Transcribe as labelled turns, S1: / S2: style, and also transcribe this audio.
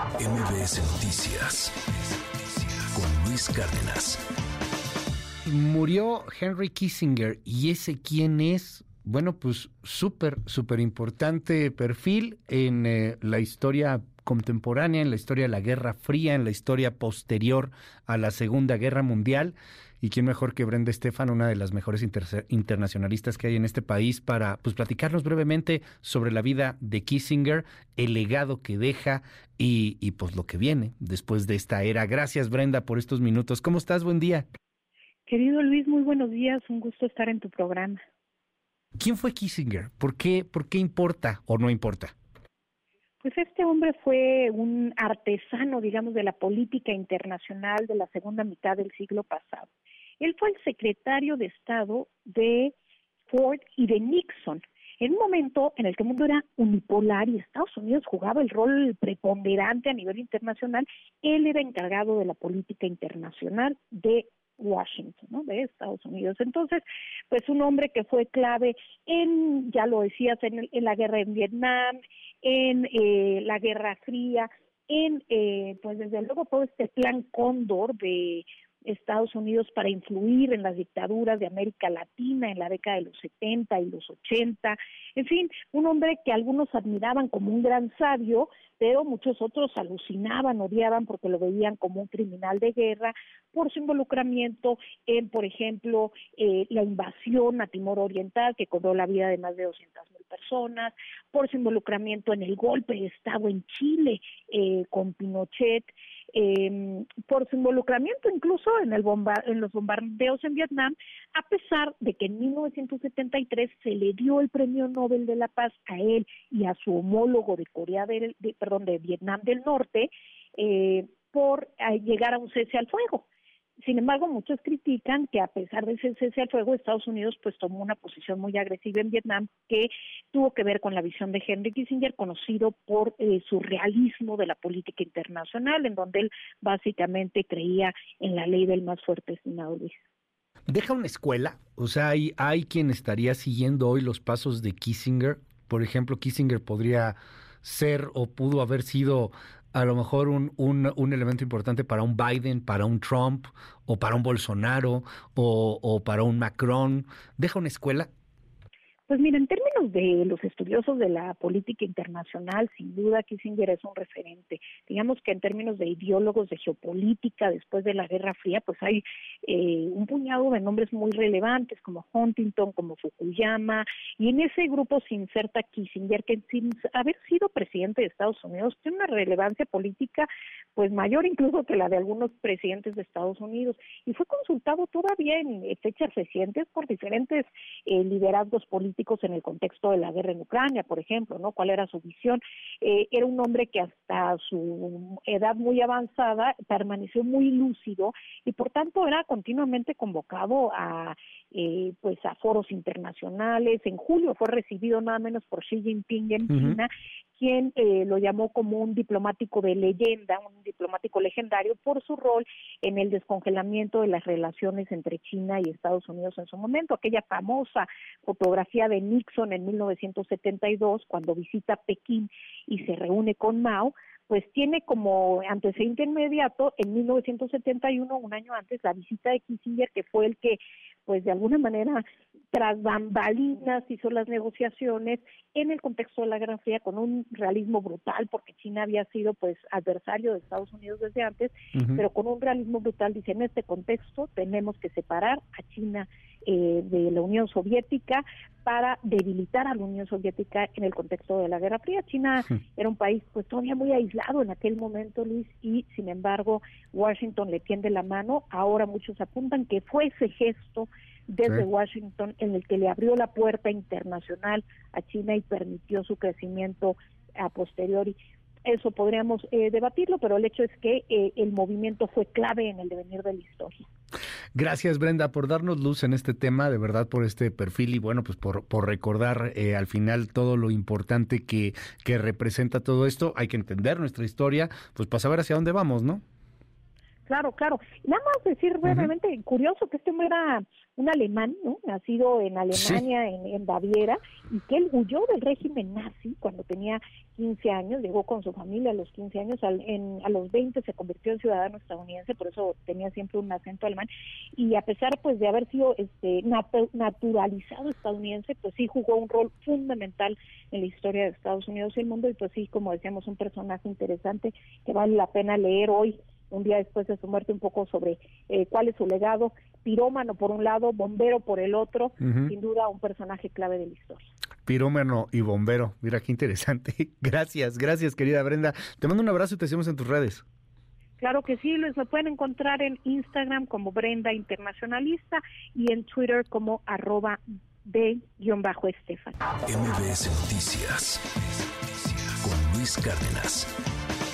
S1: MBS Noticias con Luis Cárdenas.
S2: Murió Henry Kissinger y ese quién es, bueno, pues súper, súper importante perfil en eh, la historia contemporánea, en la historia de la Guerra Fría, en la historia posterior a la Segunda Guerra Mundial. Y quién mejor que Brenda Estefan, una de las mejores internacionalistas que hay en este país, para pues platicarnos brevemente sobre la vida de Kissinger, el legado que deja y, y pues lo que viene después de esta era. Gracias Brenda por estos minutos. ¿Cómo estás? Buen día.
S3: Querido Luis, muy buenos días. Un gusto estar en tu programa.
S2: ¿Quién fue Kissinger? ¿Por qué, por qué importa o no importa?
S3: Pues este hombre fue un artesano, digamos, de la política internacional de la segunda mitad del siglo pasado. Él fue el secretario de Estado de Ford y de Nixon, en un momento en el que el mundo era unipolar y Estados Unidos jugaba el rol preponderante a nivel internacional, él era encargado de la política internacional de Washington, ¿no? de Estados Unidos. Entonces, pues un hombre que fue clave en, ya lo decías, en, la guerra en Vietnam, en eh, la Guerra Fría, en, eh, pues desde luego todo este plan Cóndor de Estados Unidos para influir en las dictaduras de América Latina en la década de los 70 y los 80. En fin, un hombre que algunos admiraban como un gran sabio, pero muchos otros alucinaban, odiaban porque lo veían como un criminal de guerra por su involucramiento en, por ejemplo, eh, la invasión a Timor Oriental que cobró la vida de más de 200 mil personas, por su involucramiento en el golpe de Estado en Chile eh, con Pinochet, eh, por su involucramiento incluso en, el en los bombardeos en Vietnam, a pesar de que en 1973 se le dio el Premio Nobel de la Paz a él y a su homólogo de Corea del, perdón, de Vietnam del Norte eh, por eh, llegar a un cese al fuego. Sin embargo, muchos critican que a pesar de ese cese al fuego, Estados Unidos pues tomó una posición muy agresiva en Vietnam que tuvo que ver con la visión de Henry Kissinger, conocido por eh, su realismo de la política internacional, en donde él básicamente creía en la ley del más fuerte, estimado Luis.
S2: ¿Deja una escuela? O sea, hay, hay quien estaría siguiendo hoy los pasos de Kissinger. Por ejemplo, Kissinger podría ser o pudo haber sido a lo mejor un, un, un, elemento importante para un Biden, para un Trump, o para un Bolsonaro, o, para un Macron. ¿Deja una escuela?
S3: Pues mira, en de los estudiosos de la política internacional, sin duda Kissinger es un referente. Digamos que en términos de ideólogos de geopolítica después de la Guerra Fría, pues hay eh, un puñado de nombres muy relevantes como Huntington, como Fukuyama, y en ese grupo se inserta Kissinger, que sin haber sido presidente de Estados Unidos tiene una relevancia política pues mayor incluso que la de algunos presidentes de Estados Unidos, y fue consultado todavía en fechas recientes por diferentes eh, liderazgos políticos en el contexto de la guerra en Ucrania, por ejemplo, ¿no? ¿Cuál era su visión? Eh, era un hombre que hasta su edad muy avanzada permaneció muy lúcido y por tanto era continuamente convocado a eh, pues a foros internacionales. En julio fue recibido nada menos por Xi Jinping en China quien eh, lo llamó como un diplomático de leyenda, un diplomático legendario por su rol en el descongelamiento de las relaciones entre China y Estados Unidos en su momento. Aquella famosa fotografía de Nixon en 1972, cuando visita Pekín y se reúne con Mao, pues tiene como antecedente inmediato en 1971, un año antes, la visita de Kissinger, que fue el que, pues de alguna manera, tras bambalinas hizo las negociaciones en el contexto de la Guerra Fría con un realismo brutal, porque China había sido pues adversario de Estados Unidos desde antes, pero con un realismo brutal dice, en este contexto tenemos que separar a China eh, de la Unión Soviética para debilitar a la Unión Soviética en el contexto de la Guerra Fría. China era un país pues todavía muy aislado en aquel momento, Luis, y sin embargo Washington le tiende la mano. Ahora muchos apuntan que fue ese gesto desde Washington en el que le abrió la puerta internacional a China y permitió su crecimiento a posteriori. Eso podríamos eh, debatirlo, pero el hecho es que eh, el movimiento fue clave en el devenir de la historia.
S2: Gracias Brenda por darnos luz en este tema, de verdad por este perfil y bueno, pues por, por recordar eh, al final todo lo importante que, que representa todo esto. Hay que entender nuestra historia, pues para saber hacia dónde vamos, ¿no?
S3: Claro, claro. Nada más decir brevemente, curioso que este hombre era un alemán, ¿no? Nacido en Alemania, en, Baviera, y que él huyó del régimen nazi cuando tenía 15 años, llegó con su familia a los 15 años, en, a los 20 se convirtió en ciudadano estadounidense, por eso tenía siempre un acento alemán, y a pesar pues de haber sido este naturalizado estadounidense, pues sí jugó un rol fundamental en la historia de Estados Unidos y el mundo, y pues sí, como decíamos, un personaje interesante que vale la pena leer hoy un día después de su muerte un poco sobre eh, cuál es su legado, pirómano por un lado, bombero por el otro, sin duda un personaje clave de la historia.
S2: Pirómano y bombero, mira qué interesante. Gracias, gracias querida Brenda. Te mando un abrazo y te seguimos en tus redes.
S3: Claro que sí, los pueden encontrar en Instagram como Brenda Internacionalista y en Twitter como arroba de-estefan.
S1: MBS Noticias con Luis Cárdenas.